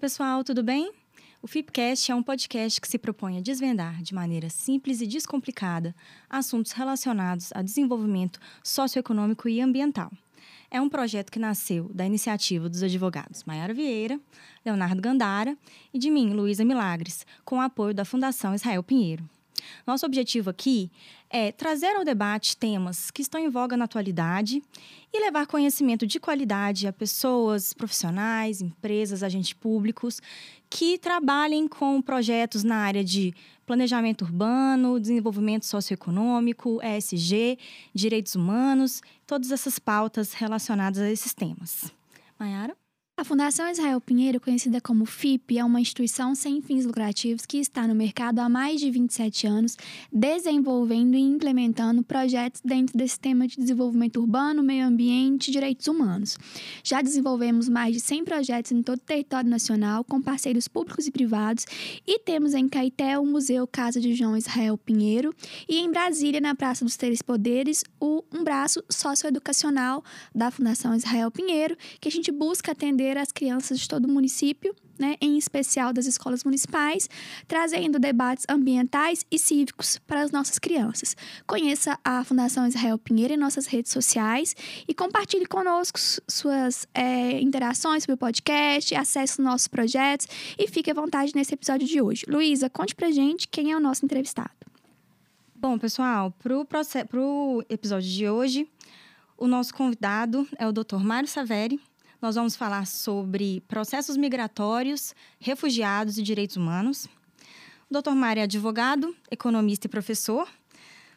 pessoal, tudo bem? O FIPCast é um podcast que se propõe a desvendar de maneira simples e descomplicada assuntos relacionados a desenvolvimento socioeconômico e ambiental. É um projeto que nasceu da iniciativa dos advogados Maiara Vieira, Leonardo Gandara e de mim, Luísa Milagres, com o apoio da Fundação Israel Pinheiro. Nosso objetivo aqui é trazer ao debate temas que estão em voga na atualidade e levar conhecimento de qualidade a pessoas, profissionais, empresas, agentes públicos que trabalhem com projetos na área de planejamento urbano, desenvolvimento socioeconômico, ESG, direitos humanos, todas essas pautas relacionadas a esses temas. Mayara? A Fundação Israel Pinheiro, conhecida como FIP, é uma instituição sem fins lucrativos que está no mercado há mais de 27 anos, desenvolvendo e implementando projetos dentro desse tema de desenvolvimento urbano, meio ambiente e direitos humanos. Já desenvolvemos mais de 100 projetos em todo o território nacional, com parceiros públicos e privados, e temos em Caeté o Museu Casa de João Israel Pinheiro, e em Brasília, na Praça dos Três Poderes, o, um braço socioeducacional da Fundação Israel Pinheiro, que a gente busca atender as crianças de todo o município, né, em especial das escolas municipais, trazendo debates ambientais e cívicos para as nossas crianças. Conheça a Fundação Israel Pinheiro em nossas redes sociais e compartilhe conosco suas é, interações sobre o podcast, acesse os nossos projetos e fique à vontade nesse episódio de hoje. Luísa, conte pra gente quem é o nosso entrevistado. Bom, pessoal, para o episódio de hoje, o nosso convidado é o Dr. Mário Saveri, nós vamos falar sobre processos migratórios, refugiados e direitos humanos. O Dr. Mário é advogado, economista e professor,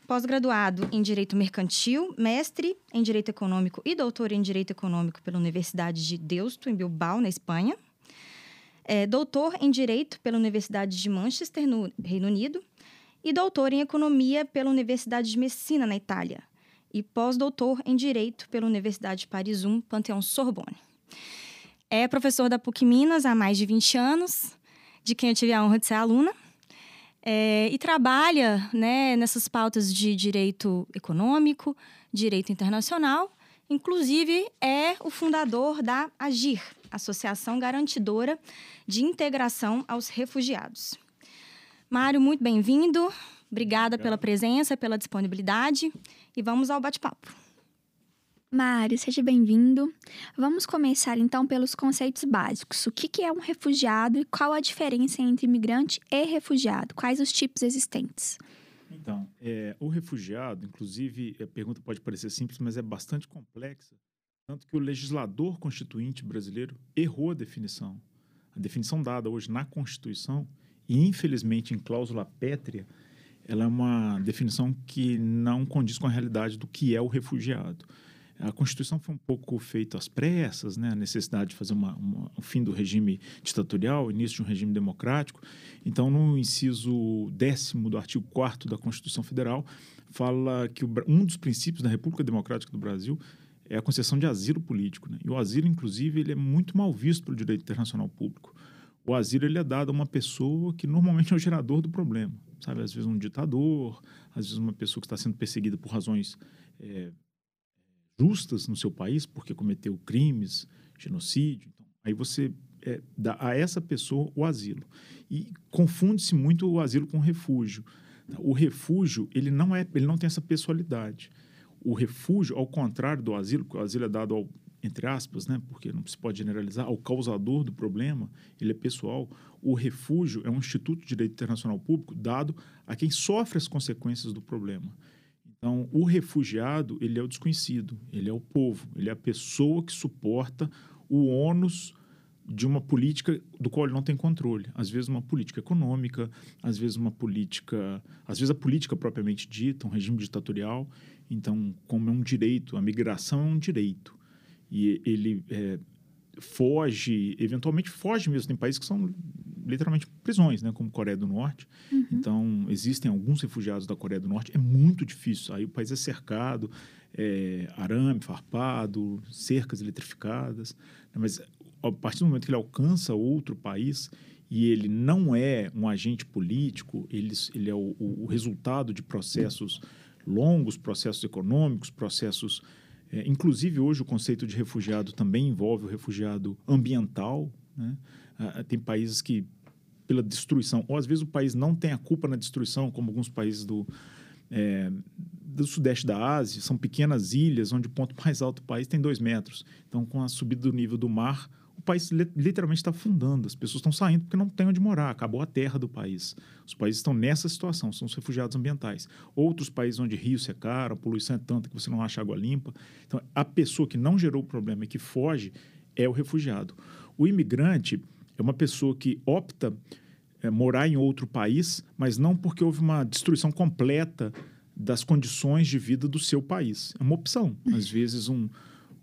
pós-graduado em Direito Mercantil, mestre em Direito Econômico e doutor em Direito Econômico pela Universidade de Deusto, em Bilbao, na Espanha. É doutor em Direito pela Universidade de Manchester, no Reino Unido. E doutor em Economia pela Universidade de Messina, na Itália. E pós-doutor em Direito pela Universidade de Paris 1, Panteão Sorbonne. É professor da PUC Minas há mais de 20 anos, de quem eu tive a honra de ser aluna. É, e trabalha né, nessas pautas de direito econômico, direito internacional. Inclusive, é o fundador da AGIR, Associação Garantidora de Integração aos Refugiados. Mário, muito bem-vindo. Obrigada pela presença, pela disponibilidade. E vamos ao bate-papo. Mário, seja bem-vindo. Vamos começar então pelos conceitos básicos. O que é um refugiado e qual a diferença entre imigrante e refugiado? Quais os tipos existentes? Então, é, o refugiado, inclusive, a pergunta pode parecer simples, mas é bastante complexa. Tanto que o legislador constituinte brasileiro errou a definição. A definição dada hoje na Constituição, e infelizmente em cláusula pétrea, ela é uma definição que não condiz com a realidade do que é o refugiado. A Constituição foi um pouco feita às pressas, né? a necessidade de fazer uma, uma, o fim do regime ditatorial, início de um regime democrático. Então, no inciso décimo do artigo 4 da Constituição Federal, fala que o, um dos princípios da República Democrática do Brasil é a concessão de asilo político. Né? E o asilo, inclusive, ele é muito mal visto pelo direito internacional público. O asilo ele é dado a uma pessoa que normalmente é o gerador do problema. Sabe? Às vezes um ditador, às vezes uma pessoa que está sendo perseguida por razões... É, justas no seu país porque cometeu crimes, genocídio. Então, aí você é, dá a essa pessoa o asilo. E confunde-se muito o asilo com o refúgio. O refúgio, ele não, é, ele não tem essa pessoalidade. O refúgio, ao contrário do asilo, o asilo é dado ao, entre aspas, né, porque não se pode generalizar, ao causador do problema, ele é pessoal. O refúgio é um instituto de direito internacional público dado a quem sofre as consequências do problema. Então, o refugiado, ele é o desconhecido, ele é o povo, ele é a pessoa que suporta o ônus de uma política do qual ele não tem controle. Às vezes uma política econômica, às vezes uma política, às vezes a política propriamente dita, um regime ditatorial. Então, como é um direito, a migração é um direito e ele é, foge, eventualmente foge mesmo. Tem países que são literalmente prisões, né, como Coreia do Norte. Uhum. Então, existem alguns refugiados da Coreia do Norte. É muito difícil. Aí o país é cercado, é, arame farpado, cercas eletrificadas. Né, mas a partir do momento que ele alcança outro país e ele não é um agente político, ele, ele é o, o resultado de processos longos, processos econômicos, processos é, inclusive, hoje, o conceito de refugiado também envolve o refugiado ambiental, Né? Ah, tem países que, pela destruição, ou às vezes o país não tem a culpa na destruição, como alguns países do, é, do sudeste da Ásia, são pequenas ilhas onde o ponto mais alto do país tem dois metros. Então, com a subida do nível do mar, país literalmente está afundando. As pessoas estão saindo porque não tem onde morar, acabou a terra do país. Os países estão nessa situação, são os refugiados ambientais. Outros países onde rios secaram, a poluição é tanta que você não acha água limpa. Então, a pessoa que não gerou o problema e que foge é o refugiado. O imigrante é uma pessoa que opta é, morar em outro país, mas não porque houve uma destruição completa das condições de vida do seu país. É uma opção. Às vezes, um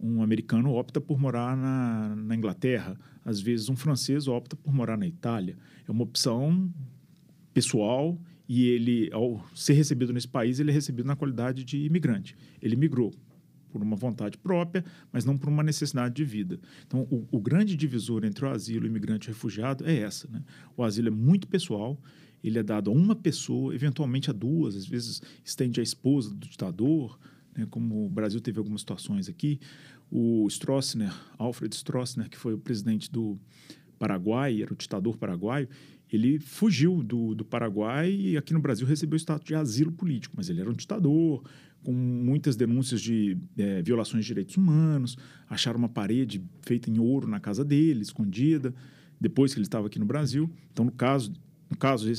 um americano opta por morar na, na Inglaterra, às vezes um francês opta por morar na Itália. É uma opção pessoal e ele, ao ser recebido nesse país, ele é recebido na qualidade de imigrante. Ele migrou por uma vontade própria, mas não por uma necessidade de vida. Então, o, o grande divisor entre o asilo, imigrante e refugiado é essa. Né? O asilo é muito pessoal, ele é dado a uma pessoa, eventualmente a duas, às vezes estende à esposa do ditador, né, como o Brasil teve algumas situações aqui, o Stroessner, Alfred Stroessner, que foi o presidente do Paraguai, era o ditador paraguaio, ele fugiu do, do Paraguai e aqui no Brasil recebeu o status de asilo político, mas ele era um ditador, com muitas denúncias de é, violações de direitos humanos, acharam uma parede feita em ouro na casa dele, escondida, depois que ele estava aqui no Brasil. Então, no caso, no caso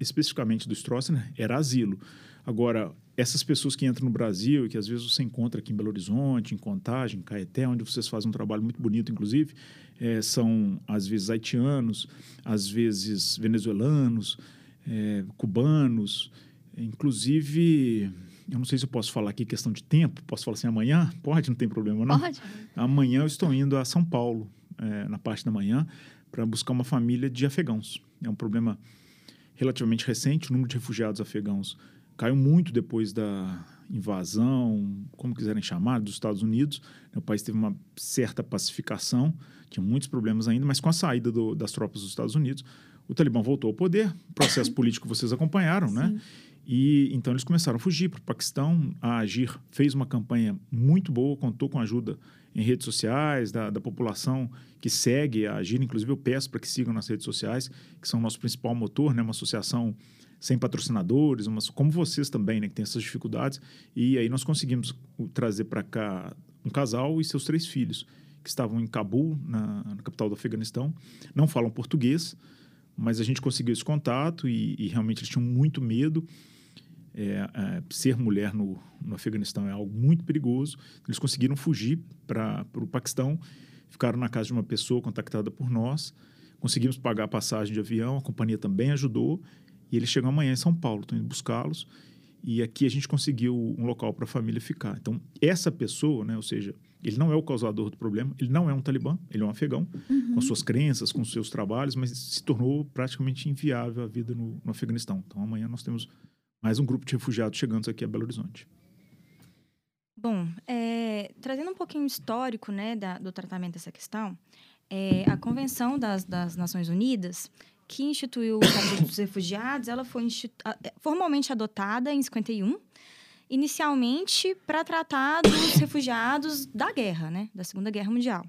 especificamente do Stroessner, era asilo. Agora, essas pessoas que entram no Brasil e que às vezes você encontra aqui em Belo Horizonte, em Contagem, em Caeté, onde vocês fazem um trabalho muito bonito, inclusive, é, são às vezes haitianos, às vezes venezuelanos, é, cubanos, inclusive, eu não sei se eu posso falar aqui questão de tempo, posso falar assim amanhã? Pode, não tem problema não? Pode. Amanhã eu estou indo a São Paulo, é, na parte da manhã, para buscar uma família de afegãos. É um problema relativamente recente, o número de refugiados afegãos caiu muito depois da invasão, como quiserem chamar, dos Estados Unidos. O país teve uma certa pacificação, tinha muitos problemas ainda, mas com a saída do, das tropas dos Estados Unidos, o Talibã voltou ao poder, processo político vocês acompanharam, né? Sim. né? E então eles começaram a fugir para o Paquistão. A Agir fez uma campanha muito boa, contou com a ajuda em redes sociais da, da população que segue a Agir. Inclusive, eu peço para que sigam nas redes sociais, que são o nosso principal motor, né? uma associação sem patrocinadores, umas, como vocês também, né, que tem essas dificuldades. E aí nós conseguimos trazer para cá um casal e seus três filhos, que estavam em Cabul, na, na, capital do Afeganistão. Não falam português, mas a gente conseguiu esse contato e, e realmente eles tinham muito medo. É, é, ser mulher no, no Afeganistão é algo muito perigoso. Eles conseguiram fugir para o Paquistão, ficaram na casa de uma pessoa contactada por nós. Conseguimos pagar a passagem de avião, a companhia também ajudou e eles chegam amanhã em São Paulo, estão indo buscá-los. E aqui a gente conseguiu um local para a família ficar. Então, essa pessoa, né, ou seja, ele não é o causador do problema, ele não é um talibã, ele é um afegão, uhum. com suas crenças, com seus trabalhos, mas se tornou praticamente inviável a vida no, no Afeganistão. Então, amanhã nós temos mais um grupo de refugiados chegando aqui a Belo Horizonte. Bom, é, trazendo um pouquinho histórico né, da, do tratamento dessa questão, é, a Convenção das, das Nações Unidas que instituiu o Estatuto dos Refugiados, ela foi é, formalmente adotada em 51, inicialmente para tratar dos refugiados da guerra, né, da Segunda Guerra Mundial.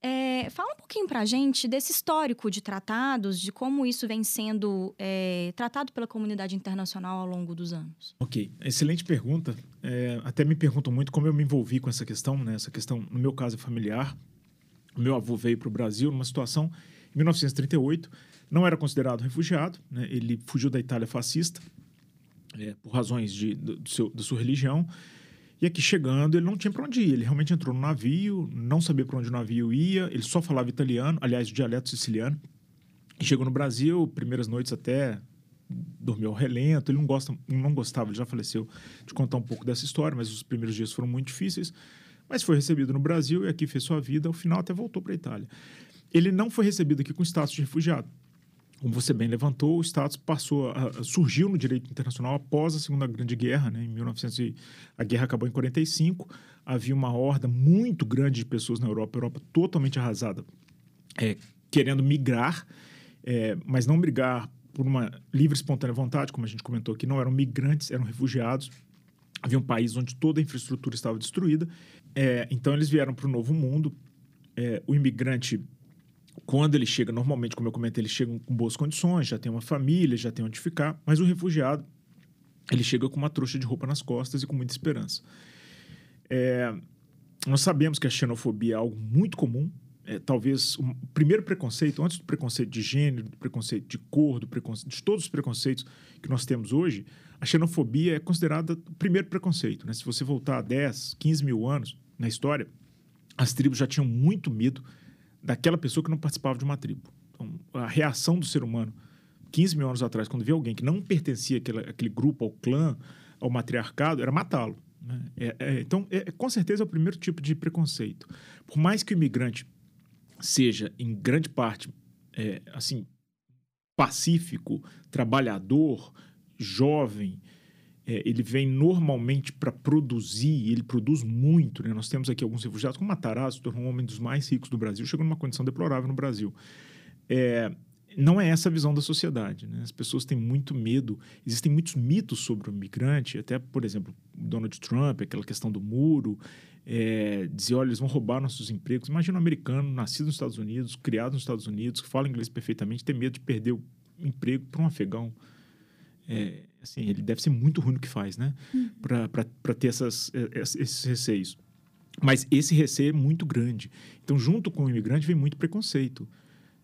É, fala um pouquinho para a gente desse histórico de tratados, de como isso vem sendo é, tratado pela comunidade internacional ao longo dos anos. Ok, excelente pergunta. É, até me perguntam muito como eu me envolvi com essa questão, né? Essa questão, no meu caso, familiar. O meu avô veio para o Brasil numa situação 1938, não era considerado refugiado, né? ele fugiu da Itália fascista é, por razões de, do seu, da sua religião. E aqui chegando, ele não tinha para onde ir. Ele realmente entrou no navio, não sabia para onde o navio ia, ele só falava italiano, aliás, o dialeto siciliano. E chegou no Brasil, primeiras noites até dormiu ao relento. Ele não, gosta, não gostava, ele já faleceu, de contar um pouco dessa história, mas os primeiros dias foram muito difíceis. Mas foi recebido no Brasil e aqui fez sua vida. Ao final, até voltou para a Itália ele não foi recebido aqui com status de refugiado. Como você bem levantou, o status passou a, surgiu no direito internacional após a Segunda Grande Guerra, né? Em 1900 a guerra acabou em 45. Havia uma horda muito grande de pessoas na Europa, Europa totalmente arrasada, é, querendo migrar, é, mas não migrar por uma livre espontânea vontade, como a gente comentou aqui, não eram migrantes, eram refugiados. Havia um país onde toda a infraestrutura estava destruída. É, então eles vieram para o novo mundo. É, o imigrante quando ele chega, normalmente, como eu comentei, eles chegam com boas condições, já tem uma família, já tem onde ficar, mas o refugiado, ele chega com uma trouxa de roupa nas costas e com muita esperança. É, nós sabemos que a xenofobia é algo muito comum, é, talvez o primeiro preconceito, antes do preconceito de gênero, do preconceito de cor, do preconceito, de todos os preconceitos que nós temos hoje, a xenofobia é considerada o primeiro preconceito. Né? Se você voltar a 10, 15 mil anos na história, as tribos já tinham muito medo daquela pessoa que não participava de uma tribo. Então, a reação do ser humano, 15 mil anos atrás, quando via alguém que não pertencia àquele, àquele grupo, ao clã, ao matriarcado, era matá-lo. Né? É, é, então, é, com certeza é o primeiro tipo de preconceito. Por mais que o imigrante seja, em grande parte, é, assim, pacífico, trabalhador, jovem, é, ele vem normalmente para produzir, ele produz muito. Né? Nós temos aqui alguns refugiados, como Matarazzo, tornou um homem dos mais ricos do Brasil, chegou numa condição deplorável no Brasil. É, não é essa a visão da sociedade. Né? As pessoas têm muito medo. Existem muitos mitos sobre o migrante, até, por exemplo, Donald Trump, aquela questão do muro, é, dizer, olha, eles vão roubar nossos empregos. Imagina um americano, nascido nos Estados Unidos, criado nos Estados Unidos, que fala inglês perfeitamente, ter medo de perder o emprego para um afegão. É, assim, ele deve ser muito ruim no que faz, né? Uhum. Para ter essas, é, esses receios. Mas esse receio é muito grande. Então, junto com o imigrante, vem muito preconceito.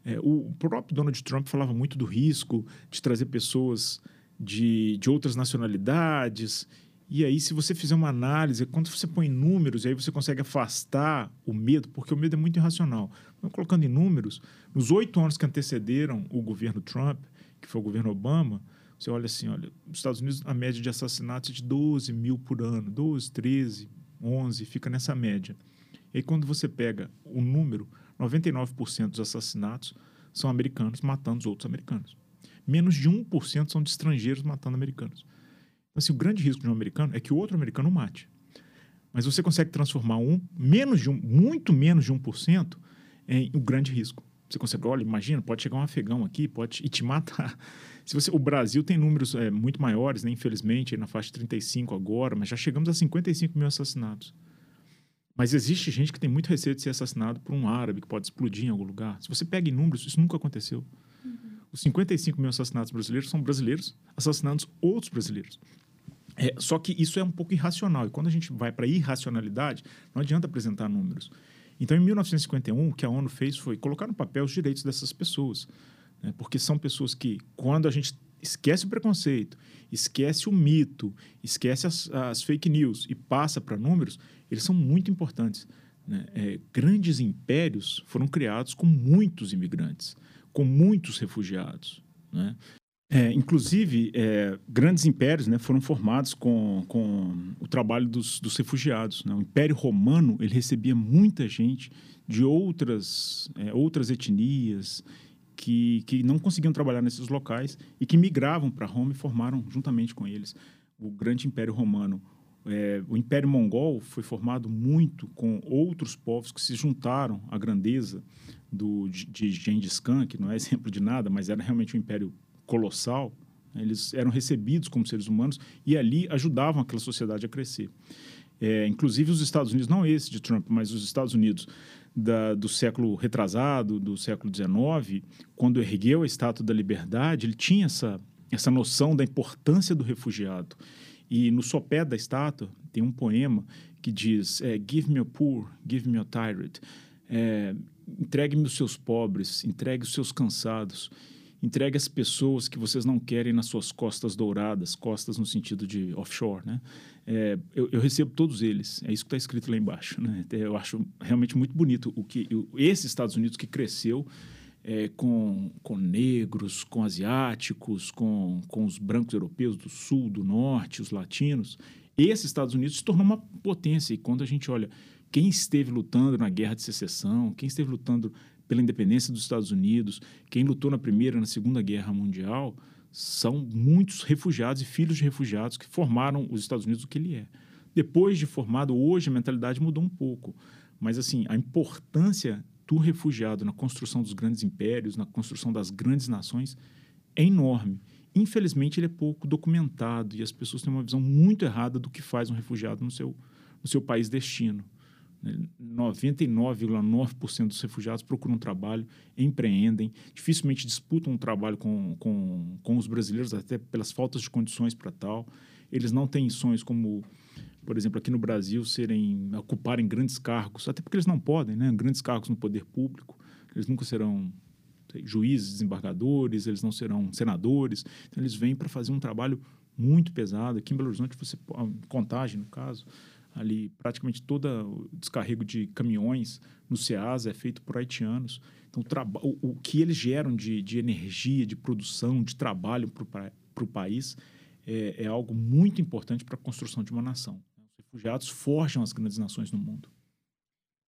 É, o próprio Donald Trump falava muito do risco de trazer pessoas de, de outras nacionalidades. E aí, se você fizer uma análise, quando você põe números, aí você consegue afastar o medo, porque o medo é muito irracional. Então, colocando em números, nos oito anos que antecederam o governo Trump, que foi o governo Obama, você olha assim, olha, nos Estados Unidos a média de assassinatos é de 12 mil por ano, 12, 13, 11, fica nessa média. E aí quando você pega o número, 99% dos assassinatos são americanos matando os outros americanos. Menos de 1% são de estrangeiros matando americanos. Então, assim, o grande risco de um americano é que o outro americano mate. Mas você consegue transformar um, menos de um, muito menos de 1% em um grande risco. Você consegue, olha, imagina, pode chegar um afegão aqui, pode e te matar. Se você, o Brasil tem números é, muito maiores, né? infelizmente, na faixa de 35 agora, mas já chegamos a 55 mil assassinatos. Mas existe gente que tem muito receio de ser assassinado por um árabe que pode explodir em algum lugar. Se você pega em números, isso nunca aconteceu. Uhum. Os 55 mil assassinatos brasileiros são brasileiros assassinando outros brasileiros. É, só que isso é um pouco irracional. E quando a gente vai para irracionalidade, não adianta apresentar números. Então, em 1951, o que a ONU fez foi colocar no papel os direitos dessas pessoas. Né? Porque são pessoas que, quando a gente esquece o preconceito, esquece o mito, esquece as, as fake news e passa para números, eles são muito importantes. Né? É, grandes impérios foram criados com muitos imigrantes, com muitos refugiados. Né? É, inclusive, é, grandes impérios né, foram formados com, com o trabalho dos, dos refugiados. Né? O Império Romano ele recebia muita gente de outras, é, outras etnias que, que não conseguiam trabalhar nesses locais e que migravam para Roma e formaram juntamente com eles o grande Império Romano. É, o Império Mongol foi formado muito com outros povos que se juntaram à grandeza do, de, de Gengis Khan, que não é exemplo de nada, mas era realmente um império colossal. Eles eram recebidos como seres humanos e ali ajudavam aquela sociedade a crescer. É, inclusive os Estados Unidos, não esse de Trump, mas os Estados Unidos da, do século retrasado, do século XIX, quando ergueu a Estátua da Liberdade, ele tinha essa, essa noção da importância do refugiado. E no sopé da estátua tem um poema que diz: é, Give me a poor, give me a tired. É, entregue-me os seus pobres, entregue os seus cansados, entregue as pessoas que vocês não querem nas suas costas douradas, costas no sentido de offshore, né? É, eu, eu, recebo todos eles. É isso que está escrito lá embaixo. Né? Eu acho realmente muito bonito o que esse Estados Unidos que cresceu é, com, com negros, com asiáticos, com, com os brancos europeus do sul, do norte, os latinos. Esse Estados Unidos se tornou uma potência. E quando a gente olha quem esteve lutando na guerra de secessão, quem esteve lutando pela independência dos Estados Unidos, quem lutou na Primeira e na Segunda Guerra Mundial, são muitos refugiados e filhos de refugiados que formaram os Estados Unidos o que ele é. Depois de formado, hoje a mentalidade mudou um pouco. Mas, assim, a importância do refugiado na construção dos grandes impérios, na construção das grandes nações, é enorme. Infelizmente, ele é pouco documentado e as pessoas têm uma visão muito errada do que faz um refugiado no seu, no seu país destino. 99,9% dos refugiados procuram trabalho, empreendem, dificilmente disputam um trabalho com, com, com os brasileiros, até pelas faltas de condições para tal. Eles não têm sonhos como, por exemplo, aqui no Brasil, serem ocuparem grandes cargos, até porque eles não podem, né? Grandes cargos no poder público. Eles nunca serão sei, juízes, desembargadores, eles não serão senadores. Então, eles vêm para fazer um trabalho muito pesado. Aqui em Belo Horizonte, você contagem, no caso, ali praticamente todo o descarrego de caminhões no SEASA é feito por haitianos. Então, o, o que eles geram de, de, energia, de produção, de trabalho para o país é, é, algo muito importante para a construção de uma nação. Os refugiados forjam as grandes nações no mundo.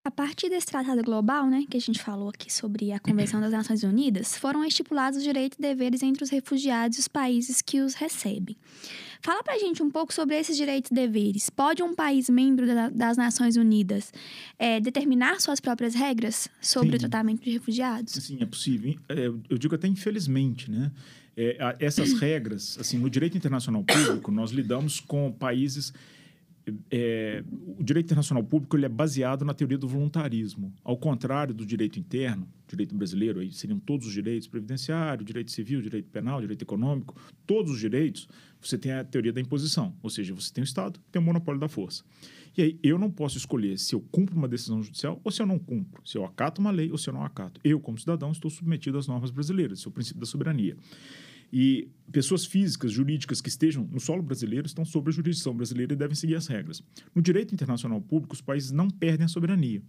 A partir desse tratado global, né, que a gente falou aqui sobre a Convenção das Nações Unidas, foram estipulados os direitos e deveres entre os refugiados e os países que os recebem. Fala pra gente um pouco sobre esses direitos e deveres. Pode um país membro da, das Nações Unidas é, determinar suas próprias regras sobre Sim. o tratamento de refugiados? Sim, é possível. É, eu digo até infelizmente, né? É, essas regras, assim, no direito internacional público, nós lidamos com países é, o direito internacional público ele é baseado na teoria do voluntarismo. Ao contrário do direito interno, direito brasileiro, aí seriam todos os direitos previdenciário, direito civil, direito penal, direito econômico, todos os direitos, você tem a teoria da imposição, ou seja, você tem o Estado, tem o monopólio da força. E aí eu não posso escolher se eu cumpro uma decisão judicial ou se eu não cumpro, se eu acato uma lei ou se eu não acato. Eu, como cidadão, estou submetido às normas brasileiras, esse é princípio da soberania. E pessoas físicas, jurídicas que estejam no solo brasileiro estão sob a jurisdição brasileira e devem seguir as regras. No direito internacional público, os países não perdem a soberania.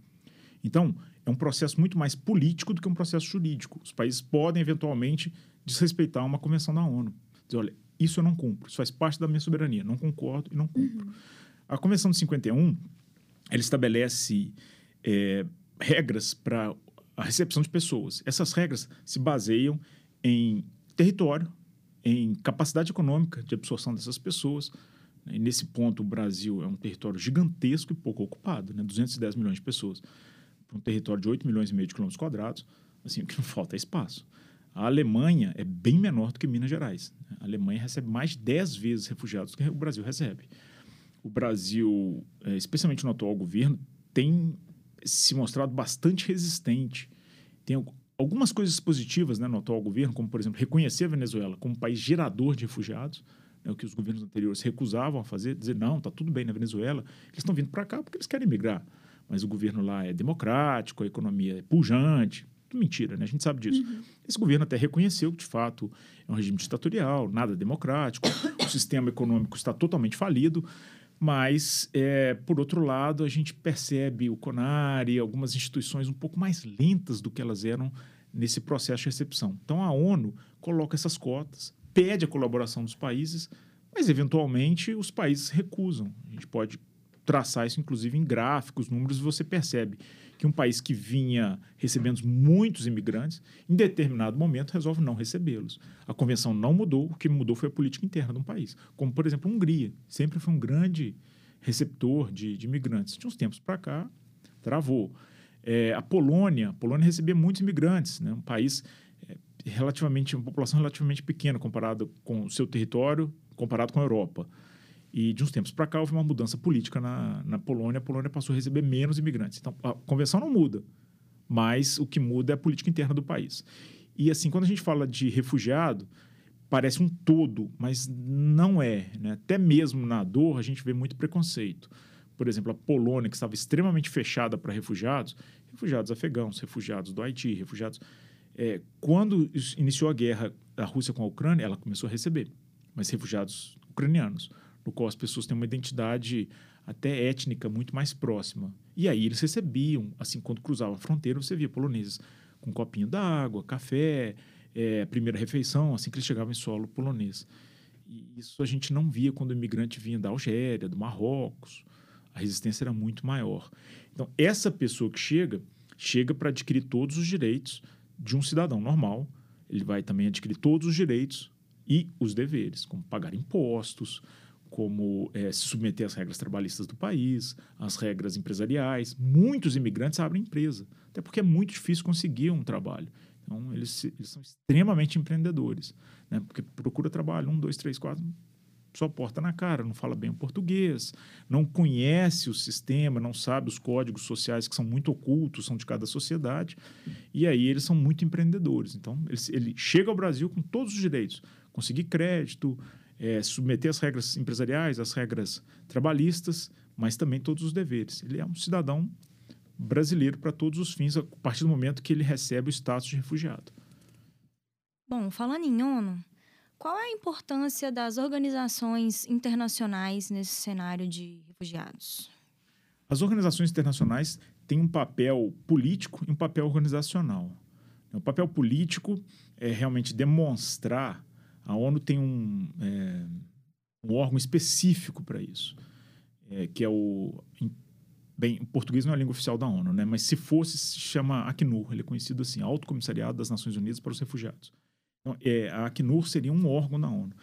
Então, é um processo muito mais político do que um processo jurídico. Os países podem, eventualmente, desrespeitar uma convenção da ONU. Dizer, olha, isso eu não cumpro, isso faz parte da minha soberania, não concordo e não cumpro. Uhum. A Convenção de 51, ela estabelece é, regras para a recepção de pessoas. Essas regras se baseiam em território, em capacidade econômica de absorção dessas pessoas. Né? E nesse ponto, o Brasil é um território gigantesco e pouco ocupado, né? 210 milhões de pessoas. Para um território de 8 milhões e meio de quilômetros quadrados, assim, o que não falta é espaço. A Alemanha é bem menor do que Minas Gerais. A Alemanha recebe mais de 10 vezes refugiados do que o Brasil recebe. O Brasil, é, especialmente no atual governo, tem se mostrado bastante resistente. Tem algumas coisas positivas né, no atual governo, como, por exemplo, reconhecer a Venezuela como país gerador de refugiados, né, o que os governos anteriores recusavam a fazer, dizer, não, está tudo bem na Venezuela, eles estão vindo para cá porque eles querem migrar. Mas o governo lá é democrático, a economia é pujante. Mentira, né? A gente sabe disso. Uhum. Esse governo até reconheceu que, de fato, é um regime ditatorial, nada democrático, o sistema econômico está totalmente falido, mas, é, por outro lado, a gente percebe o CONAR e algumas instituições um pouco mais lentas do que elas eram nesse processo de recepção. Então, a ONU coloca essas cotas, pede a colaboração dos países, mas, eventualmente, os países recusam. A gente pode traçar isso, inclusive, em gráficos, números, e você percebe que um país que vinha recebendo muitos imigrantes, em determinado momento resolve não recebê-los. A convenção não mudou, o que mudou foi a política interna de um país. Como, por exemplo, a Hungria, sempre foi um grande receptor de, de imigrantes. De uns tempos para cá, travou. É, a Polônia, a Polônia recebia muitos imigrantes, né? um país é, relativamente, uma população relativamente pequena comparado com o seu território, comparado com a Europa. E de uns tempos para cá houve uma mudança política na, na Polônia. A Polônia passou a receber menos imigrantes. Então, a convenção não muda, mas o que muda é a política interna do país. E assim, quando a gente fala de refugiado, parece um todo, mas não é. Né? Até mesmo na dor, a gente vê muito preconceito. Por exemplo, a Polônia, que estava extremamente fechada para refugiados, refugiados afegãos, refugiados do Haiti, refugiados. É, quando iniciou a guerra da Rússia com a Ucrânia, ela começou a receber, mas refugiados ucranianos no qual as pessoas têm uma identidade até étnica muito mais próxima. E aí eles recebiam, assim, quando cruzava a fronteira, você via poloneses com um copinho d'água, café, é, primeira refeição, assim que eles chegavam em solo polonês. E isso a gente não via quando o imigrante vinha da Algéria, do Marrocos. A resistência era muito maior. Então, essa pessoa que chega, chega para adquirir todos os direitos de um cidadão normal. Ele vai também adquirir todos os direitos e os deveres, como pagar impostos, como é, se submeter às regras trabalhistas do país, às regras empresariais. Muitos imigrantes abrem empresa, até porque é muito difícil conseguir um trabalho. Então, eles, eles são extremamente empreendedores, né? porque procura trabalho, um, dois, três, quatro, só porta na cara, não fala bem o português, não conhece o sistema, não sabe os códigos sociais que são muito ocultos, são de cada sociedade. E aí eles são muito empreendedores. Então, ele, ele chega ao Brasil com todos os direitos, conseguir crédito, é, submeter as regras empresariais, as regras trabalhistas, mas também todos os deveres. Ele é um cidadão brasileiro para todos os fins, a partir do momento que ele recebe o status de refugiado. Bom, falando em ONU, qual é a importância das organizações internacionais nesse cenário de refugiados? As organizações internacionais têm um papel político e um papel organizacional. O papel político é realmente demonstrar. A ONU tem um, é, um órgão específico para isso, é, que é o Bem, o português não é a língua oficial da ONU, né? Mas se fosse, se chama Acnur. Ele é conhecido assim, Alto Comissariado das Nações Unidas para os Refugiados. Então, é, a Acnur seria um órgão da ONU.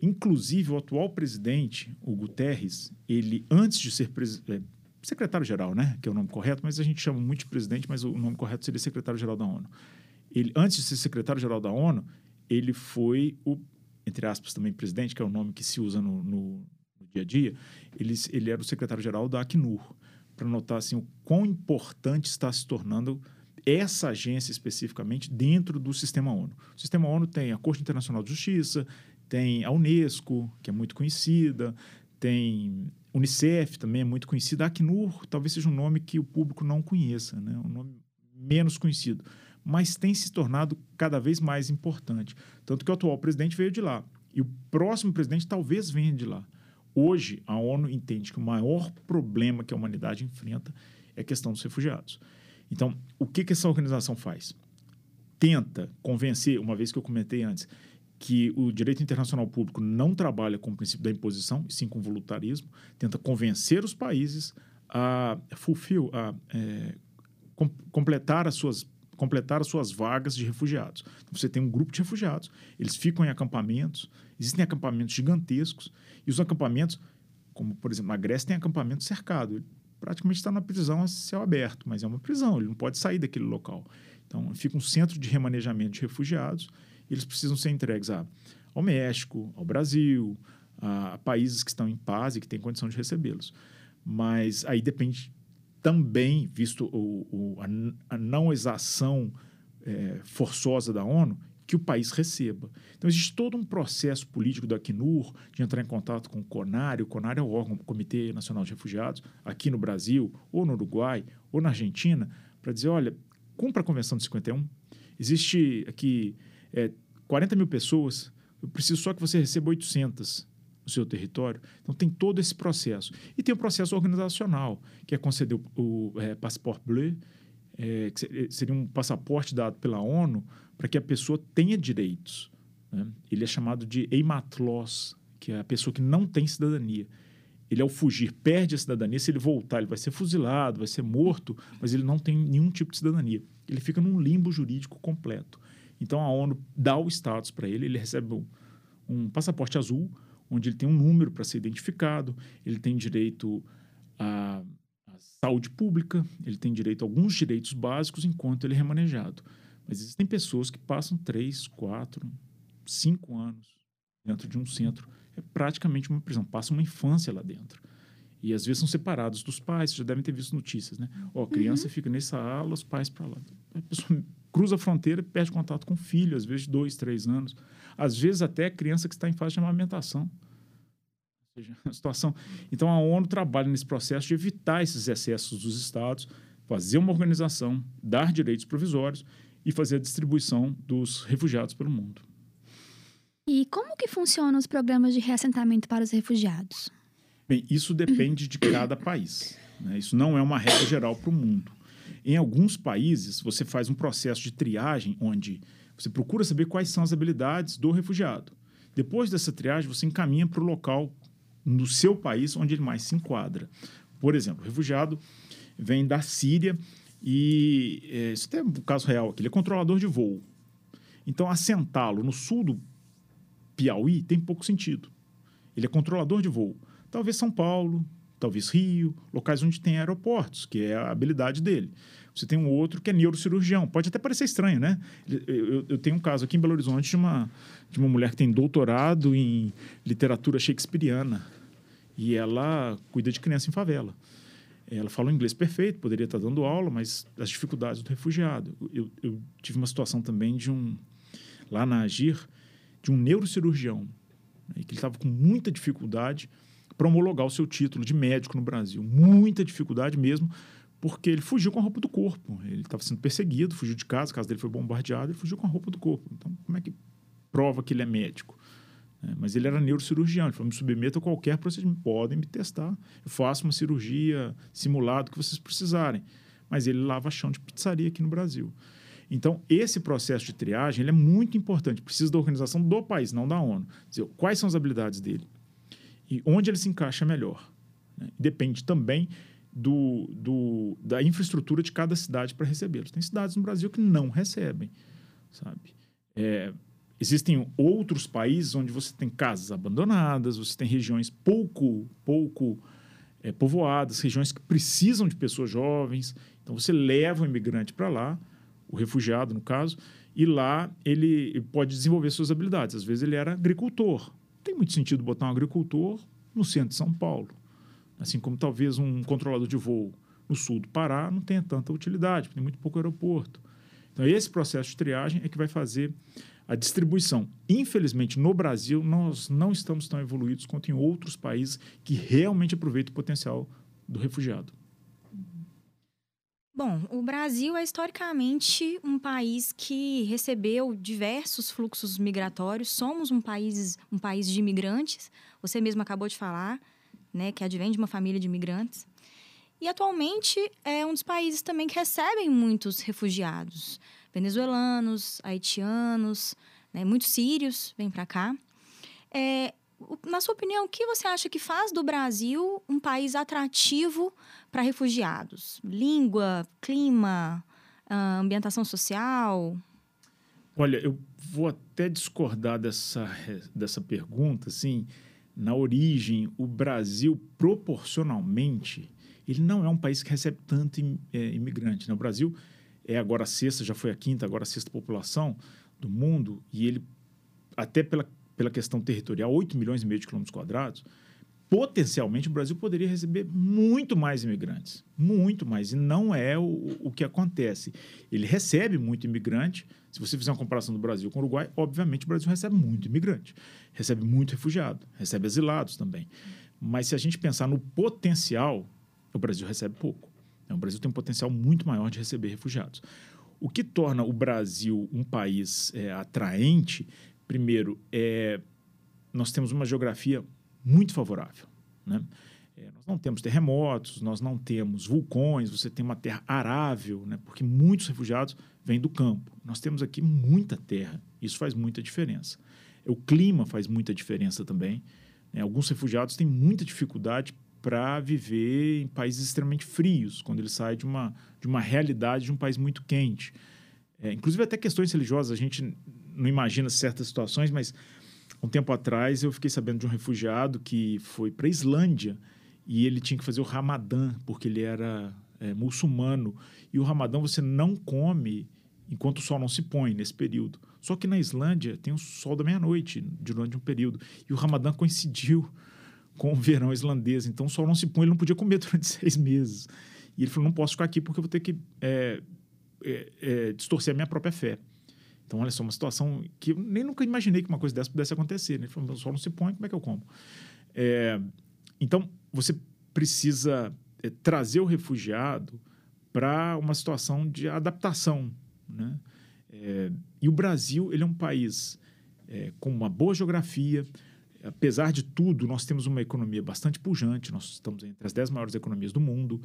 Inclusive, o atual presidente, o Guterres, ele, antes de ser é, secretário-geral, né? Que é o nome correto, mas a gente chama muito de presidente, mas o nome correto seria secretário-geral da ONU. Ele, antes de ser secretário-geral da ONU, ele foi o, entre aspas, também presidente, que é o nome que se usa no, no, no dia a dia, ele, ele era o secretário-geral da Acnur para notar assim, o quão importante está se tornando essa agência especificamente dentro do sistema ONU. O sistema ONU tem a Corte Internacional de Justiça, tem a Unesco, que é muito conhecida, tem Unicef também é muito conhecida. A Acnur talvez seja um nome que o público não conheça, né? um nome menos conhecido, mas tem se tornado cada vez mais importante. Tanto que o atual presidente veio de lá e o próximo presidente talvez venha de lá. Hoje, a ONU entende que o maior problema que a humanidade enfrenta é a questão dos refugiados. Então, o que, que essa organização faz? Tenta convencer, uma vez que eu comentei antes, que o direito internacional público não trabalha com o princípio da imposição, e sim com voluntarismo, tenta convencer os países a fulfill, a é, com, completar as suas completar as suas vagas de refugiados. Então, você tem um grupo de refugiados, eles ficam em acampamentos, existem acampamentos gigantescos, e os acampamentos, como por exemplo na Grécia, tem acampamento cercado. Ele praticamente está na prisão a céu aberto, mas é uma prisão, ele não pode sair daquele local. Então, fica um centro de remanejamento de refugiados, eles precisam ser entregues a, ao México, ao Brasil, a, a países que estão em paz e que têm condição de recebê-los. Mas aí depende também, visto o, o, a, a, não exação é, forçosa da ONU, que o país receba. Então, existe todo um processo político da Acnur de entrar em contato com o CONARE. O CONARE é o órgão do Comitê Nacional de Refugiados, aqui no Brasil, ou no Uruguai, ou na Argentina, para dizer, olha, cumpra a Convenção de 51. Existe aqui é, 40 mil pessoas, eu preciso só que você receba 800 no seu território. Então, tem todo esse processo. E tem o processo organizacional, que é conceder o, o é, passaporte bleu, é, que seria um passaporte dado pela ONU para que a pessoa tenha direitos. Né? Ele é chamado de eimatlos, que é a pessoa que não tem cidadania. Ele, ao fugir, perde a cidadania. Se ele voltar, ele vai ser fuzilado, vai ser morto, mas ele não tem nenhum tipo de cidadania. Ele fica num limbo jurídico completo. Então, a ONU dá o status para ele, ele recebe um, um passaporte azul, onde ele tem um número para ser identificado, ele tem direito à, à, saúde pública, ele tem direito a alguns direitos básicos enquanto ele é remanejado. Mas existem pessoas que passam três, quatro, cinco anos dentro de um centro. É praticamente uma prisão, passam uma infância lá dentro. E às vezes são separados dos pais, vocês já devem ter visto notícias, né? Ó, a criança uhum. fica nessa ala, os pais para lá. A pessoa cruza a fronteira e perde contato com o filho, às vezes dois, três anos. Às vezes até criança que está em fase de amamentação. Ou seja, a situação. Então a ONU trabalha nesse processo de evitar esses excessos dos estados, fazer uma organização, dar direitos provisórios e fazer a distribuição dos refugiados pelo mundo. E como que funcionam os programas de reassentamento para os refugiados? Bem, isso depende de cada país. Né? Isso não é uma regra geral para o mundo. Em alguns países, você faz um processo de triagem onde você procura saber quais são as habilidades do refugiado. Depois dessa triagem, você encaminha para o local no seu país onde ele mais se enquadra. Por exemplo, o refugiado vem da Síria e é, isso tem um caso real aqui, ele é controlador de voo. Então, assentá-lo no sul do Piauí tem pouco sentido. Ele é controlador de voo. Talvez São Paulo, talvez Rio, locais onde tem aeroportos, que é a habilidade dele. Você tem um outro que é neurocirurgião. Pode até parecer estranho, né? Eu, eu, tenho um caso aqui em Belo Horizonte de uma, de uma mulher que tem doutorado em literatura shakespeariana e ela cuida de criança em favela. Ela fala um inglês perfeito, poderia estar dando aula, mas as dificuldades do refugiado. Eu, eu tive uma situação também de um, lá na Agir, de um neurocirurgião, né, que ele estava com muita dificuldade para homologar o seu título de médico no Brasil. Muita dificuldade mesmo, porque ele fugiu com a roupa do corpo. Ele estava sendo perseguido, fugiu de casa, a casa dele foi bombardeada, ele fugiu com a roupa do corpo. Então, como é que prova que ele é médico? É, mas ele era neurocirurgião, ele falou, me submeta a qualquer procedimento, podem me testar, eu faço uma cirurgia simulada que vocês precisarem. Mas ele lava chão de pizzaria aqui no Brasil. Então, esse processo de triagem é muito importante, precisa da organização do país, não da ONU. Quais são as habilidades dele e onde ele se encaixa melhor. Né? Depende também do, do, da infraestrutura de cada cidade para recebê-los. Tem cidades no Brasil que não recebem, sabe? É, existem outros países onde você tem casas abandonadas, você tem regiões pouco, pouco é, povoadas, regiões que precisam de pessoas jovens. Então você leva o imigrante para lá, o refugiado no caso, e lá ele pode desenvolver suas habilidades. Às vezes ele era agricultor. Tem muito sentido botar um agricultor no centro de São Paulo. Assim como talvez um controlador de voo no sul do Pará não tenha tanta utilidade, porque tem muito pouco aeroporto. Então, esse processo de triagem é que vai fazer a distribuição. Infelizmente, no Brasil, nós não estamos tão evoluídos quanto em outros países que realmente aproveitam o potencial do refugiado. Bom, o Brasil é historicamente um país que recebeu diversos fluxos migratórios. Somos um país, um país de imigrantes. Você mesmo acabou de falar né, que advém de uma família de imigrantes. E atualmente é um dos países também que recebem muitos refugiados, venezuelanos, haitianos, né, muitos sírios vêm para cá. É, na sua opinião, o que você acha que faz do Brasil um país atrativo para refugiados? Língua, clima, ambientação social? Olha, eu vou até discordar dessa, dessa pergunta, assim, na origem, o Brasil, proporcionalmente, ele não é um país que recebe tanto é, imigrante. Né? O Brasil é agora a sexta, já foi a quinta, agora a sexta população do mundo, e ele, até pela, pela questão territorial, 8 milhões e meio de quilômetros quadrados, potencialmente o Brasil poderia receber muito mais imigrantes, muito mais, e não é o, o que acontece. Ele recebe muito imigrante. Se você fizer uma comparação do Brasil com o Uruguai, obviamente o Brasil recebe muito imigrante, recebe muito refugiado, recebe asilados também. Mas se a gente pensar no potencial, o Brasil recebe pouco. O Brasil tem um potencial muito maior de receber refugiados. O que torna o Brasil um país é, atraente, primeiro, é nós temos uma geografia muito favorável. Né? É, nós não temos terremotos, nós não temos vulcões, você tem uma terra arável, né? porque muitos refugiados vêm do campo. Nós temos aqui muita terra, isso faz muita diferença. O clima faz muita diferença também. Né? Alguns refugiados têm muita dificuldade para viver em países extremamente frios, quando eles saem de uma, de uma realidade de um país muito quente. É, inclusive, até questões religiosas, a gente não imagina certas situações, mas um tempo atrás eu fiquei sabendo de um refugiado que foi para a Islândia e ele tinha que fazer o Ramadã, porque ele era é, muçulmano. E o Ramadã você não come enquanto o sol não se põe nesse período. Só que na Islândia tem o sol da meia-noite durante um período. E o Ramadã coincidiu com o verão islandês. Então o sol não se põe, ele não podia comer durante seis meses. E ele falou: não posso ficar aqui porque eu vou ter que é, é, é, distorcer a minha própria fé. Então, olha só, uma situação que eu nem nunca imaginei que uma coisa dessa pudesse acontecer. Né? Ele falou, sol não se põe, como é que eu como? É, então, você precisa é, trazer o refugiado para uma situação de adaptação. Né? É, e o Brasil ele é um país é, com uma boa geografia. Apesar de tudo, nós temos uma economia bastante pujante, nós estamos entre as dez maiores economias do mundo.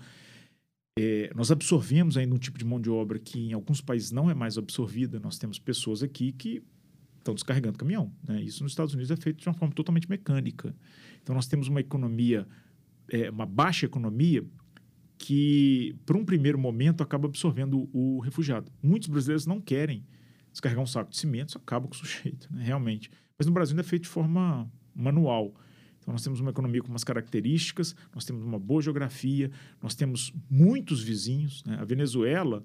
É, nós absorvemos ainda um tipo de mão de obra que em alguns países não é mais absorvida. Nós temos pessoas aqui que estão descarregando caminhão. Né? Isso nos Estados Unidos é feito de uma forma totalmente mecânica. Então nós temos uma economia, é, uma baixa economia que, por um primeiro momento, acaba absorvendo o refugiado. Muitos brasileiros não querem descarregar um saco de cimento, isso acaba com o sujeito, né? realmente. Mas no Brasil ainda é feito de forma manual. Então, nós temos uma economia com umas características, nós temos uma boa geografia, nós temos muitos vizinhos. Né? A Venezuela,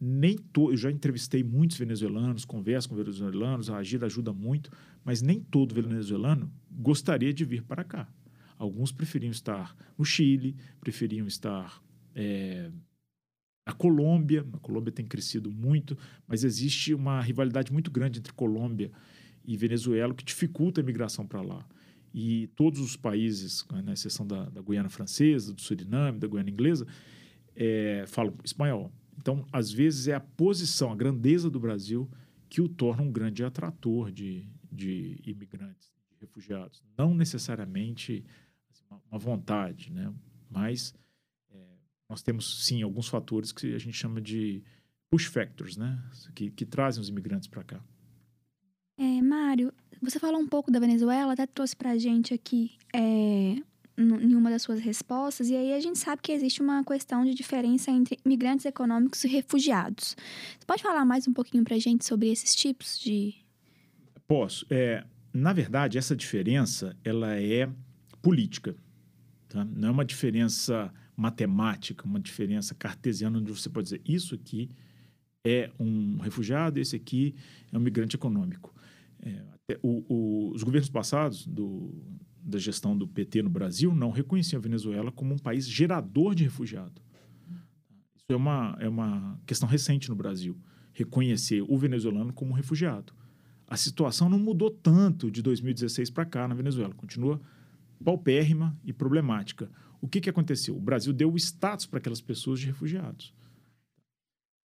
nem eu já entrevistei muitos venezuelanos, converso com venezuelanos, a Agir ajuda muito, mas nem todo venezuelano gostaria de vir para cá. Alguns preferiam estar no Chile, preferiam estar é, na Colômbia. A Colômbia tem crescido muito, mas existe uma rivalidade muito grande entre Colômbia e Venezuela que dificulta a migração para lá. E todos os países, na exceção da, da Guiana Francesa, do Suriname, da Guiana Inglesa, é, falam espanhol. Então, às vezes, é a posição, a grandeza do Brasil que o torna um grande atrator de, de imigrantes, de refugiados. Não necessariamente assim, uma, vontade, né? mas é, nós temos, sim, alguns fatores que a gente chama de push factors, né? que, que trazem os imigrantes para cá. É, Mário, você falou um pouco da Venezuela, até trouxe para a gente aqui é, em uma das suas respostas, e aí a gente sabe que existe uma questão de diferença entre migrantes econômicos e refugiados. Você pode falar mais um pouquinho para a gente sobre esses tipos de... Posso. É, na verdade, essa diferença ela é política. Tá? Não é uma diferença matemática, uma diferença cartesiana, onde você pode dizer isso aqui é um refugiado, esse aqui é um migrante econômico. É, o, o, os governos passados do, da gestão do PT no Brasil não reconheciam a Venezuela como um país gerador de refugiado. Isso é uma, é uma questão recente no Brasil, reconhecer o venezuelano como um refugiado. A situação não mudou tanto de 2016 para cá na Venezuela, continua paupérrima e problemática. O que, que aconteceu? O Brasil deu o status para aquelas pessoas de refugiados.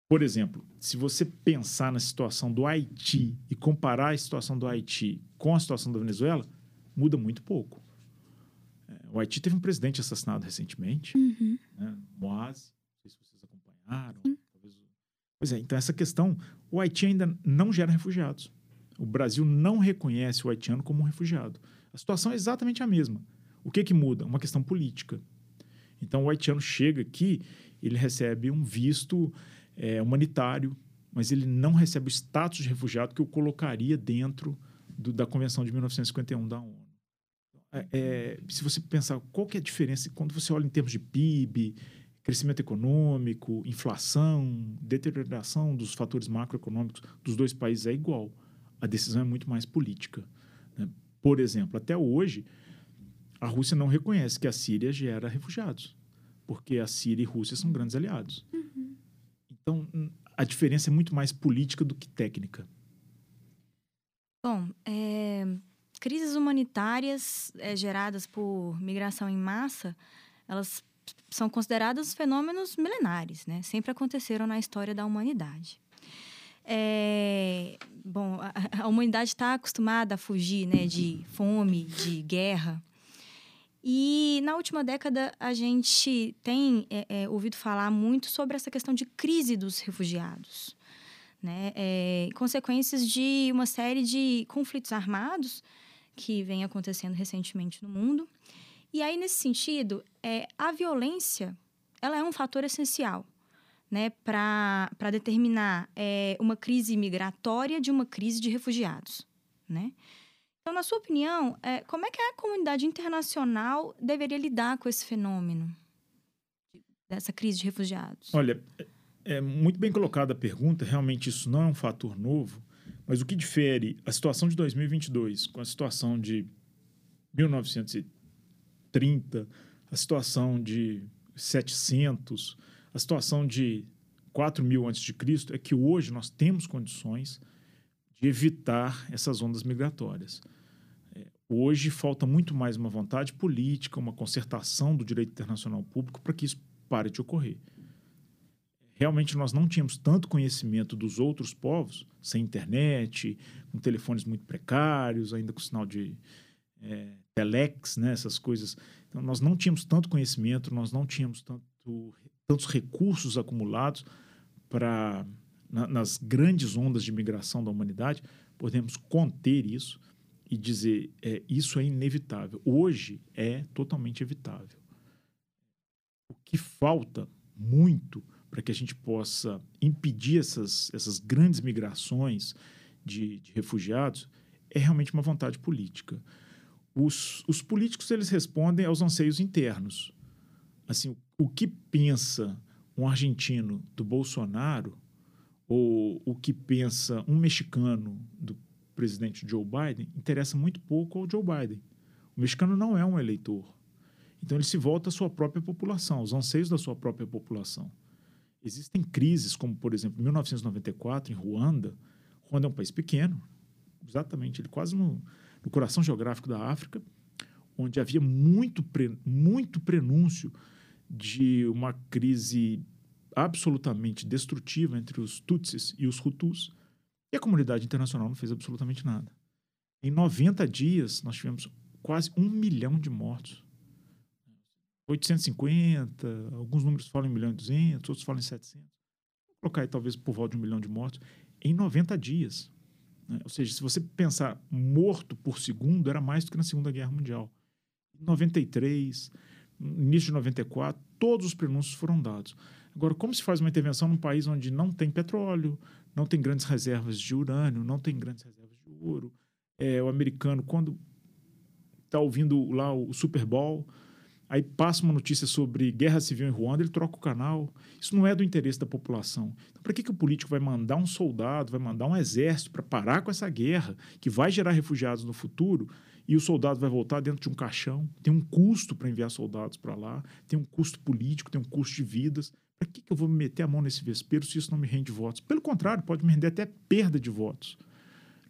Por exemplo, se você pensar na situação do Haiti e comparar a situação do Haiti com a situação da Venezuela, muda muito pouco. É, o Haiti teve um presidente assassinado recentemente, uhum. né, Moaz, não sei se vocês acompanharam. Talvez... Pois é, então essa questão, o Haiti ainda não gera refugiados. O Brasil não reconhece o haitiano como um refugiado. A situação é exatamente a mesma. O que que muda? Uma questão política. Então o haitiano chega aqui, ele recebe um visto é, humanitário, mas ele não recebe o status de refugiado que o colocaria dentro do, da Convenção de 1951 da ONU. É, é, se você pensar qual que é a diferença quando você olha em termos de PIB, crescimento econômico, inflação, deterioração dos fatores macroeconômicos dos dois países é igual. A decisão é muito mais política. Né? Por exemplo, até hoje, a Rússia não reconhece que a Síria gera refugiados, porque a Síria e a Rússia são grandes aliados. Uhum. Então, a diferença é muito mais política do que técnica. Bom, é, crises humanitárias é, geradas por migração em massa, elas são consideradas fenômenos milenares, né? Sempre aconteceram na história da humanidade. É, bom, a, a humanidade está acostumada a fugir, né, de fome, de guerra. E na última década a gente tem é, é, ouvido falar muito sobre essa questão de crise dos refugiados, né? É, consequências de uma série de conflitos armados que vem acontecendo recentemente no mundo. E aí nesse sentido, é, a violência ela é um fator essencial, né, para determinar é, uma crise migratória de uma crise de refugiados, né? Então, na sua opinião, é, como é que a comunidade internacional deveria lidar com esse fenômeno dessa crise de refugiados? Olha, é, é muito bem colocada a pergunta. Realmente isso não é um fator novo, mas o que difere a situação de 2022 com a situação de 1930, a situação de 700, a situação de 4 mil antes de Cristo é que hoje nós temos condições de evitar essas ondas migratórias. Hoje falta muito mais uma vontade política, uma concertação do direito internacional público para que isso pare de ocorrer. Realmente nós não tínhamos tanto conhecimento dos outros povos, sem internet, com telefones muito precários, ainda com sinal de é, telex, né, essas coisas. Então, nós não tínhamos tanto conhecimento, nós não tínhamos tanto, tantos recursos acumulados para, na, nas grandes ondas de migração da humanidade, podemos conter isso e dizer é, isso é inevitável. Hoje é totalmente evitável. O que falta muito para que a gente possa impedir essas, essas grandes migrações de, de refugiados é realmente uma vontade política. os, os políticos eles respondem aos anseios internos. Assim, o que pensa um argentino do Bolsonaro ou o que pensa um mexicano do presidente Joe Biden interessa muito pouco ao Joe Biden. O mexicano não é um eleitor. Então ele se volta à sua própria população, aos anseios da sua própria população. Existem crises, como por exemplo, 1994 em Ruanda. Ruanda é um país pequeno, exatamente, ele quase no, no coração geográfico da África, onde havia muito, pre, muito prenúncio de uma crise absolutamente destrutiva entre os Tutsis e os Hutus, e a comunidade internacional não fez absolutamente nada. Em 90 dias, nós tivemos quase um milhão de mortos. 850, alguns números falam em 1 milhão e 200, outros falam em 700. Vou colocar aí talvez por volta de um milhão de mortos em 90 dias. Né? Ou seja, se você pensar morto por segundo, era mais do que na Segunda Guerra Mundial. Em 93, início de 94, todos os prenúncios foram dados. Agora, como se faz uma intervenção num país onde não tem petróleo, não tem grandes reservas de urânio, não tem grandes reservas de ouro? É, o americano, quando está ouvindo lá o Super Bowl, aí passa uma notícia sobre guerra civil em Ruanda, ele troca o canal. Isso não é do interesse da população. Então, para que, que o político vai mandar um soldado, vai mandar um exército para parar com essa guerra, que vai gerar refugiados no futuro, e o soldado vai voltar dentro de um caixão? Tem um custo para enviar soldados para lá, tem um custo político, tem um custo de vidas. Para que, que eu vou me meter a mão nesse vespeiro se isso não me rende votos? Pelo contrário, pode me render até perda de votos.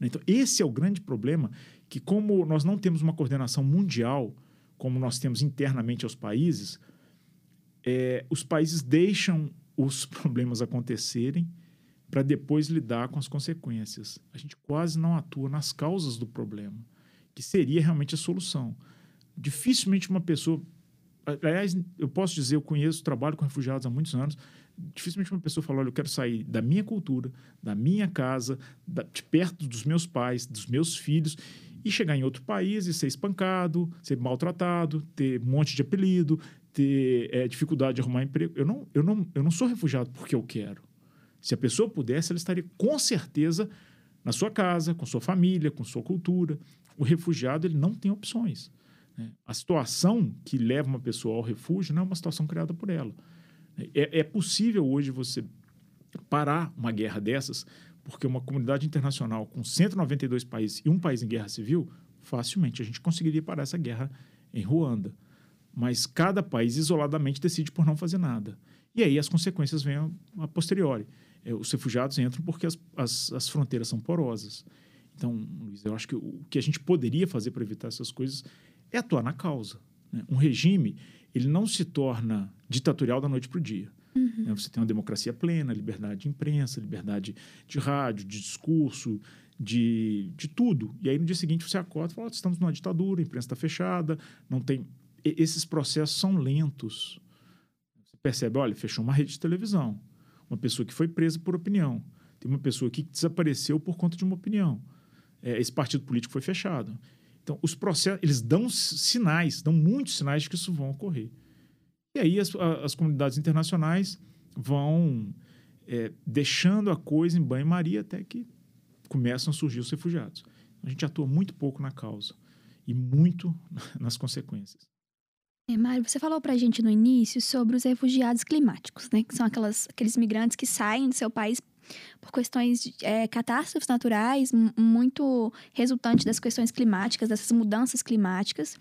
Então, esse é o grande problema, que como nós não temos uma coordenação mundial como nós temos internamente aos países, é, os países deixam os problemas acontecerem para depois lidar com as consequências. A gente quase não atua nas causas do problema, que seria realmente a solução. Dificilmente uma pessoa. Aliás, eu posso dizer, eu conheço, trabalho com refugiados há muitos anos. Dificilmente uma pessoa fala: olha, eu quero sair da minha cultura, da minha casa, da, de perto dos meus pais, dos meus filhos e chegar em outro país e ser espancado, ser maltratado, ter um monte de apelido, ter é, dificuldade de arrumar emprego. Eu não, eu, não, eu não sou refugiado porque eu quero. Se a pessoa pudesse, ela estaria com certeza na sua casa, com sua família, com sua cultura. O refugiado ele não tem opções. A situação que leva uma pessoa ao refúgio não é uma situação criada por ela. É, é possível hoje você parar uma guerra dessas porque uma comunidade internacional com 192 países e um país em guerra civil, facilmente a gente conseguiria parar essa guerra em Ruanda. Mas cada país isoladamente decide por não fazer nada. E aí as consequências vêm a, a posteriori. É, os refugiados entram porque as, as, as, fronteiras são porosas. Então, Luiz, eu acho que o que a gente poderia fazer para evitar essas coisas é atuar na causa. Né? Um regime ele não se torna ditatorial da noite para o dia. Uhum. Né? Você tem uma democracia plena, liberdade de imprensa, liberdade de rádio, de discurso, de, de tudo. E aí no dia seguinte você acorda e fala: oh, estamos numa ditadura, a imprensa está fechada, não tem. E, esses processos são lentos. Você percebe: olha, fechou uma rede de televisão, uma pessoa que foi presa por opinião, tem uma pessoa que desapareceu por conta de uma opinião. É, esse partido político foi fechado. Então, os processos, eles dão sinais, dão muitos sinais de que isso vão ocorrer. E aí as, as comunidades internacionais vão é, deixando a coisa em banho-maria até que começam a surgir os refugiados. A gente atua muito pouco na causa e muito nas consequências. É, Mário, você falou para a gente no início sobre os refugiados climáticos, né? Que são aquelas, aqueles migrantes que saem do seu país por questões de é, catástrofes naturais, muito resultante das questões climáticas, dessas mudanças climáticas.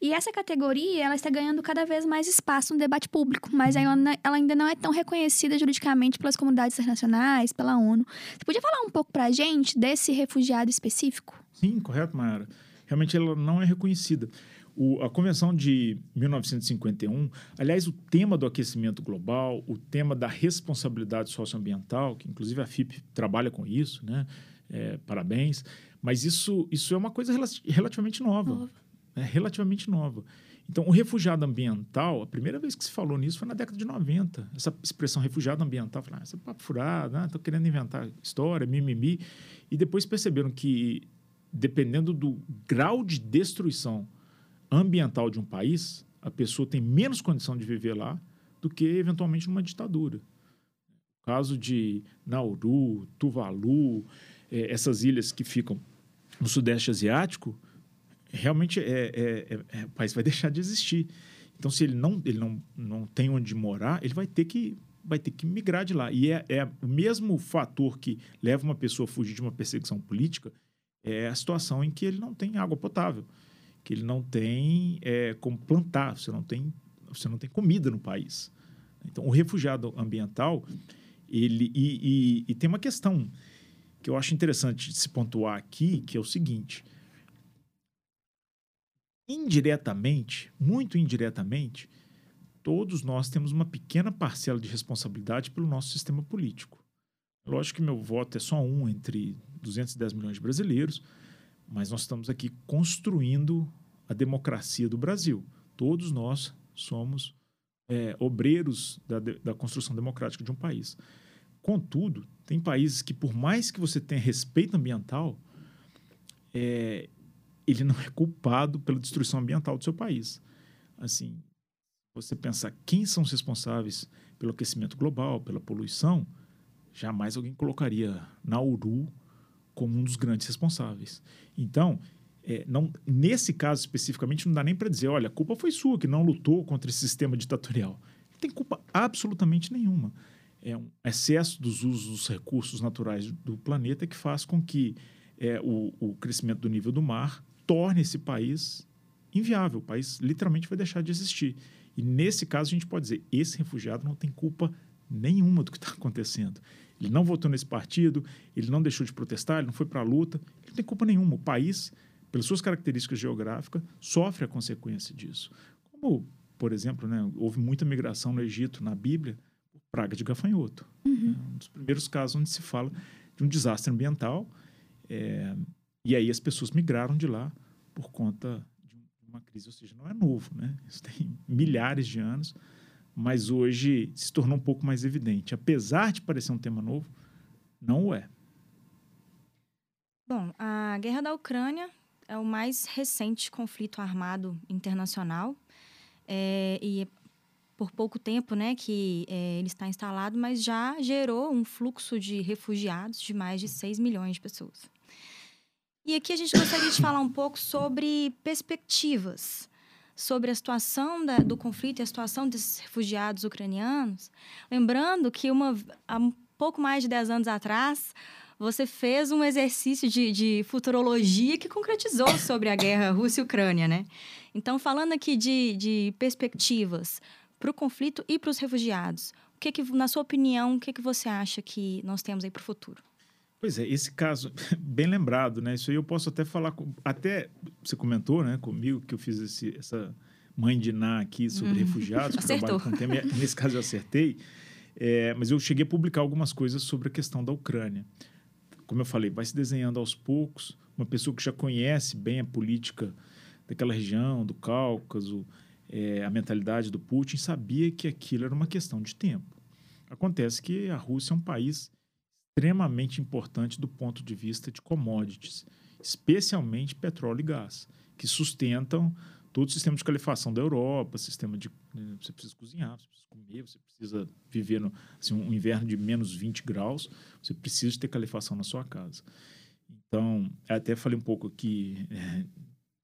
E essa categoria ela está ganhando cada vez mais espaço no debate público, mas ela, ela ainda não é tão reconhecida juridicamente pelas comunidades internacionais, pela ONU. Você podia falar um pouco para a gente desse refugiado específico? Sim, correto, Mayara. Realmente ela não é reconhecida. O, a Convenção de 1951, aliás, o tema do aquecimento global, o tema da responsabilidade socioambiental, que inclusive a FIP trabalha com isso, né? É, parabéns. Mas isso, isso é uma coisa relativamente nova. nova. É relativamente nova. Então, o refugiado ambiental, a primeira vez que se falou nisso foi na década de 90. Essa expressão refugiado ambiental, falaram, ah, isso é papo furado, estou ah, querendo inventar história, mimimi. E depois perceberam que, dependendo do grau de destruição ambiental de um país, a pessoa tem menos condição de viver lá do que eventualmente numa ditadura. Caso de Nauru, Tuvalu, é, essas ilhas que ficam no Sudeste Asiático, realmente é, é, é, o país vai deixar de existir. Então, se ele não, ele não, não tem onde morar, ele vai ter que vai ter que migrar de lá. E é, é o mesmo fator que leva uma pessoa a fugir de uma perseguição política é a situação em que ele não tem água potável, que ele não tem é, como plantar, você não tem, você não tem comida no país. Então, o refugiado ambiental, ele e, e, e tem uma questão que eu acho interessante de se pontuar aqui, que é o seguinte: indiretamente, muito indiretamente, todos nós temos uma pequena parcela de responsabilidade pelo nosso sistema político. Lógico que meu voto é só um entre 210 milhões de brasileiros, mas nós estamos aqui construindo a democracia do Brasil. Todos nós somos é, obreiros da, da construção democrática de um país. Contudo, tem países que, por mais que você tenha respeito ambiental, é, ele não é culpado pela destruição ambiental do seu país. Assim, você pensar quem são os responsáveis pelo aquecimento global, pela poluição, jamais alguém colocaria Nauru como um dos grandes responsáveis. Então, é, não, nesse caso especificamente, não dá nem para dizer, olha, a culpa foi sua que não lutou contra esse sistema ditatorial. Não tem culpa absolutamente nenhuma. É um excesso dos usos dos recursos naturais do planeta que faz com que é, o, o crescimento do nível do mar torne esse país inviável. O país literalmente vai deixar de existir. E nesse caso, a gente pode dizer: esse refugiado não tem culpa nenhuma do que está acontecendo. Ele não votou nesse partido, ele não deixou de protestar, ele não foi para a luta, ele não tem culpa nenhuma. O país, pelas suas características geográficas, sofre a consequência disso. Como, por exemplo, né, houve muita migração no Egito, na Bíblia, praga de gafanhoto. Uhum. É um dos primeiros casos onde se fala de um desastre ambiental. É, e aí as pessoas migraram de lá por conta uma crise, ou seja, não é novo, né? Isso tem milhares de anos, mas hoje se tornou um pouco mais evidente. Apesar de parecer um tema novo, não o é. Bom, a guerra da Ucrânia é o mais recente conflito armado internacional é, e por pouco tempo, né, que é, ele está instalado, mas já gerou um fluxo de refugiados de mais de 6 milhões de pessoas. E aqui a gente gostaria de falar um pouco sobre perspectivas, sobre a situação da, do conflito e a situação desses refugiados ucranianos. Lembrando que uma, há um pouco mais de 10 anos atrás, você fez um exercício de, de futurologia que concretizou sobre a guerra Rússia-Ucrânia, né? Então, falando aqui de, de perspectivas para o conflito e para os refugiados, o que, que, na sua opinião, o que, que você acha que nós temos aí para o futuro? Pois é, esse caso, bem lembrado, né? Isso aí eu posso até falar, com, até você comentou, né, comigo que eu fiz esse, essa mãe de Ná aqui sobre hum, refugiados, que trabalho com tema, nesse caso eu acertei, é, mas eu cheguei a publicar algumas coisas sobre a questão da Ucrânia. Como eu falei, vai se desenhando aos poucos, uma pessoa que já conhece bem a política daquela região, do Cáucaso, é, a mentalidade do Putin, sabia que aquilo era uma questão de tempo. Acontece que a Rússia é um país extremamente importante do ponto de vista de commodities, especialmente petróleo e gás, que sustentam todo o sistema de calefação da Europa, sistema de né, você precisa cozinhar, você precisa comer, você precisa viver no assim, um inverno de menos 20 graus, você precisa ter calefação na sua casa. Então, até falei um pouco aqui é,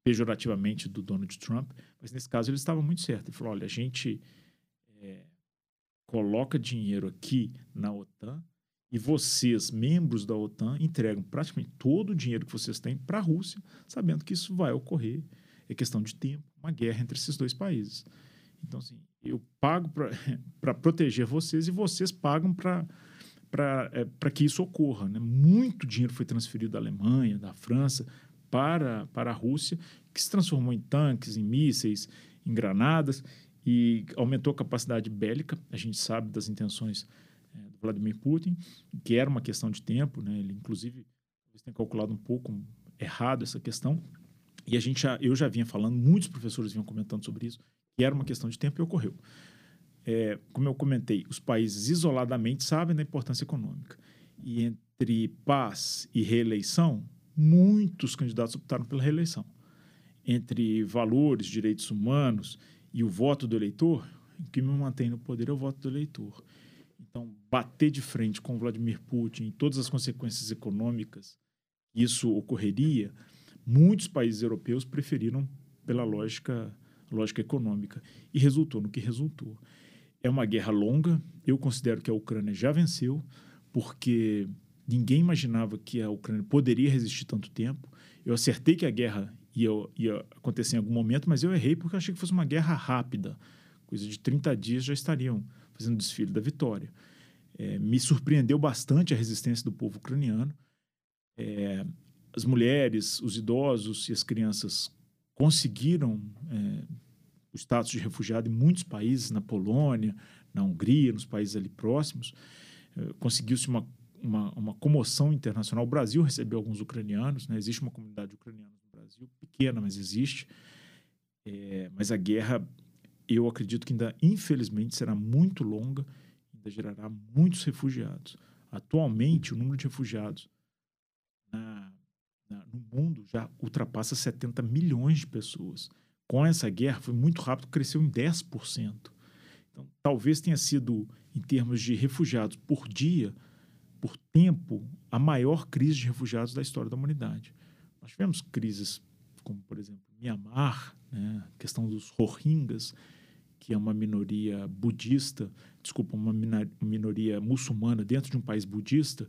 pejorativamente do Donald Trump, mas nesse caso ele estava muito certo. Ele falou: olha, a gente é, coloca dinheiro aqui na OTAN e vocês, membros da OTAN, entregam praticamente todo o dinheiro que vocês têm para a Rússia, sabendo que isso vai ocorrer. É questão de tempo, uma guerra entre esses dois países. Então, assim, eu pago para proteger vocês e vocês pagam para é, que isso ocorra. Né? Muito dinheiro foi transferido da Alemanha, da França, para, para a Rússia, que se transformou em tanques, em mísseis, em granadas e aumentou a capacidade bélica. A gente sabe das intenções Vladimir Putin, que era uma questão de tempo, né? Ele inclusive tem calculado um pouco errado essa questão. E a gente já, eu já vinha falando, muitos professores vinham comentando sobre isso, que era uma questão de tempo e ocorreu. É, como eu comentei, os países isoladamente sabem da importância econômica. E entre paz e reeleição, muitos candidatos optaram pela reeleição. Entre valores, direitos humanos e o voto do eleitor, o que me mantém no poder é o voto do eleitor. Então, bater de frente com Vladimir Putin e todas as consequências econômicas isso ocorreria muitos países europeus preferiram pela lógica, lógica econômica. E resultou no que resultou. É uma guerra longa. Eu considero que a Ucrânia já venceu, porque ninguém imaginava que a Ucrânia poderia resistir tanto tempo. Eu acertei que a guerra ia, ia acontecer em algum momento, mas eu errei porque eu achei que fosse uma guerra rápida. Coisa de 30 dias já estariam fazendo o desfile da vitória. É, me surpreendeu bastante a resistência do povo ucraniano. É, as mulheres, os idosos e as crianças conseguiram é, o status de refugiado em muitos países, na Polônia, na Hungria, nos países ali próximos. É, Conseguiu-se uma, uma, uma, comoção internacional. O Brasil recebeu alguns ucranianos, né? existe uma comunidade ucraniana no Brasil, pequena, mas existe. É, mas a guerra, eu acredito que ainda, infelizmente, será muito longa, ainda gerará muitos refugiados. Atualmente, o número de refugiados na, na, no mundo já ultrapassa 70 milhões de pessoas. Com essa guerra, foi muito rápido, cresceu em 10%. Então, talvez tenha sido, em termos de refugiados por dia, por tempo, a maior crise de refugiados da história da humanidade. Nós tivemos crises como, por exemplo, Mianmar, né? a questão dos Rohingyas, que é uma minoria budista, desculpa, uma minoria muçulmana dentro de um país budista,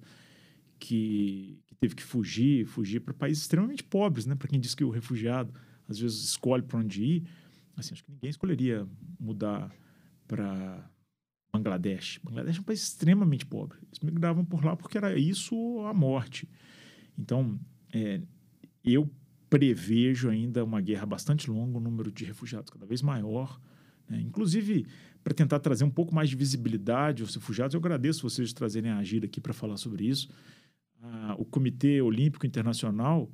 que, que teve que fugir, fugir para países extremamente pobres, né? Para quem diz que o refugiado às vezes escolhe para onde ir, assim, acho que ninguém escolheria mudar para Bangladesh. Bangladesh é um país extremamente pobre. Eles migravam por lá porque era isso a morte. Então, é, eu prevejo ainda uma guerra bastante longa, um número de refugiados cada vez maior. Né? Inclusive, para tentar trazer um pouco mais de visibilidade aos refugiados, eu agradeço vocês de trazerem a Agir aqui para falar sobre isso. Ah, o Comitê Olímpico Internacional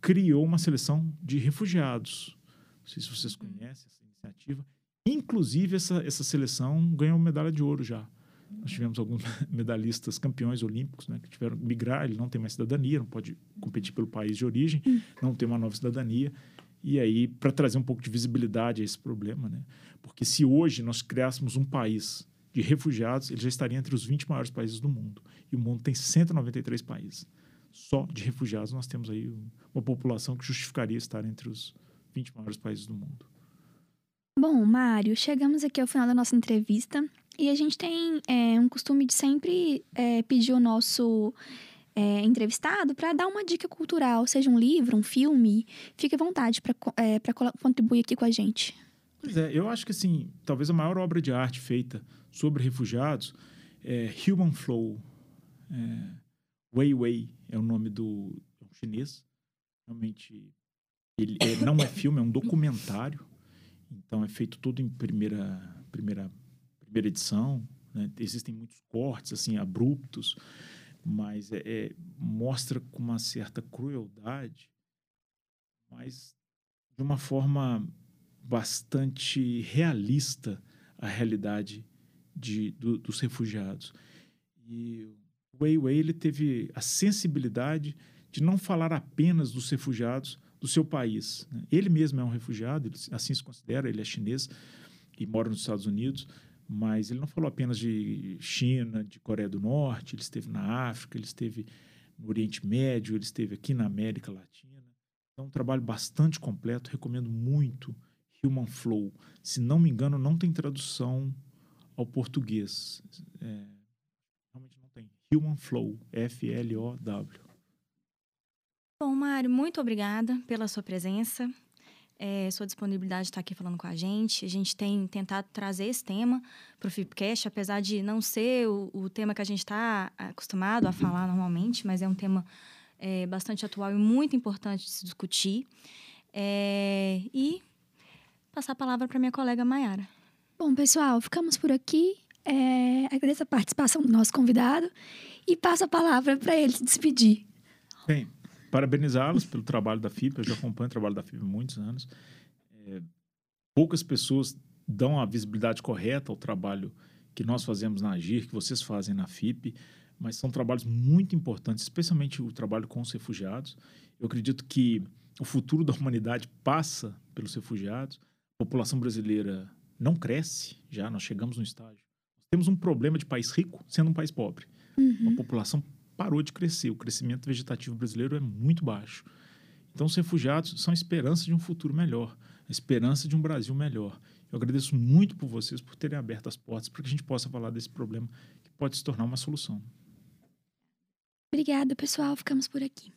criou uma seleção de refugiados. Não sei se vocês conhecem essa iniciativa. Inclusive, essa, essa seleção ganhou medalha de ouro já. Nós tivemos alguns medalhistas campeões olímpicos né, que tiveram que migrar, ele não tem mais cidadania, não pode competir pelo país de origem, hum. não tem uma nova cidadania. E aí, para trazer um pouco de visibilidade a esse problema, né? Porque se hoje nós criássemos um país de refugiados, ele já estaria entre os 20 maiores países do mundo. E o mundo tem 193 países. Só de refugiados nós temos aí uma população que justificaria estar entre os 20 maiores países do mundo. Bom, Mário, chegamos aqui ao final da nossa entrevista e a gente tem é, um costume de sempre é, pedir o nosso é, entrevistado para dar uma dica cultural, seja um livro, um filme. Fique à vontade para é, contribuir aqui com a gente. Pois é, eu acho que assim, talvez a maior obra de arte feita sobre refugiados é Human Flow. É, Wei Wei é o nome do é um chinês. Realmente, ele é, não é filme, é um documentário. Então é feito tudo em primeira, primeira, primeira edição. Né? Existem muitos cortes assim abruptos, mas é, é, mostra com uma certa crueldade, mas de uma forma bastante realista a realidade de, do, dos refugiados. E o Wei Wei ele teve a sensibilidade de não falar apenas dos refugiados do seu país. Né? Ele mesmo é um refugiado, assim se considera, ele é chinês e mora nos Estados Unidos, mas ele não falou apenas de China, de Coreia do Norte, ele esteve na África, ele esteve no Oriente Médio, ele esteve aqui na América Latina. É um trabalho bastante completo, recomendo muito Human Flow. Se não me engano, não tem tradução ao português. É, realmente não tem. Human Flow, F-L-O-W. Bom, Mário, muito obrigada pela sua presença, é, sua disponibilidade de estar aqui falando com a gente. A gente tem tentado trazer esse tema para o FIPCast, apesar de não ser o, o tema que a gente está acostumado a falar normalmente, mas é um tema é, bastante atual e muito importante de se discutir. É, e passar a palavra para minha colega Mayara. Bom, pessoal, ficamos por aqui. É, agradeço a participação do nosso convidado e passo a palavra para ele se despedir. Bem, parabenizá-los pelo trabalho da FIP. Eu já acompanho o trabalho da FIP há muitos anos. É, poucas pessoas dão a visibilidade correta ao trabalho que nós fazemos na Agir, que vocês fazem na FIP, mas são trabalhos muito importantes, especialmente o trabalho com os refugiados. Eu acredito que o futuro da humanidade passa pelos refugiados. A população brasileira não cresce, já nós chegamos no estágio. Temos um problema de país rico sendo um país pobre. Uhum. Uma população parou de crescer. O crescimento vegetativo brasileiro é muito baixo. Então, os refugiados são a esperança de um futuro melhor, a esperança de um Brasil melhor. Eu agradeço muito por vocês por terem aberto as portas para que a gente possa falar desse problema que pode se tornar uma solução. Obrigada, pessoal. Ficamos por aqui.